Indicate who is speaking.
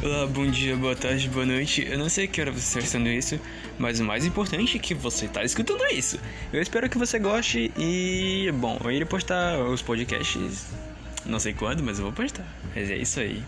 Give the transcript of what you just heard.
Speaker 1: Olá, bom dia, boa tarde, boa noite. Eu não sei que hora você está escutando isso, mas o mais importante é que você está escutando isso. Eu espero que você goste e, bom, eu irei postar os podcasts, não sei quando, mas eu vou postar. Mas é isso aí.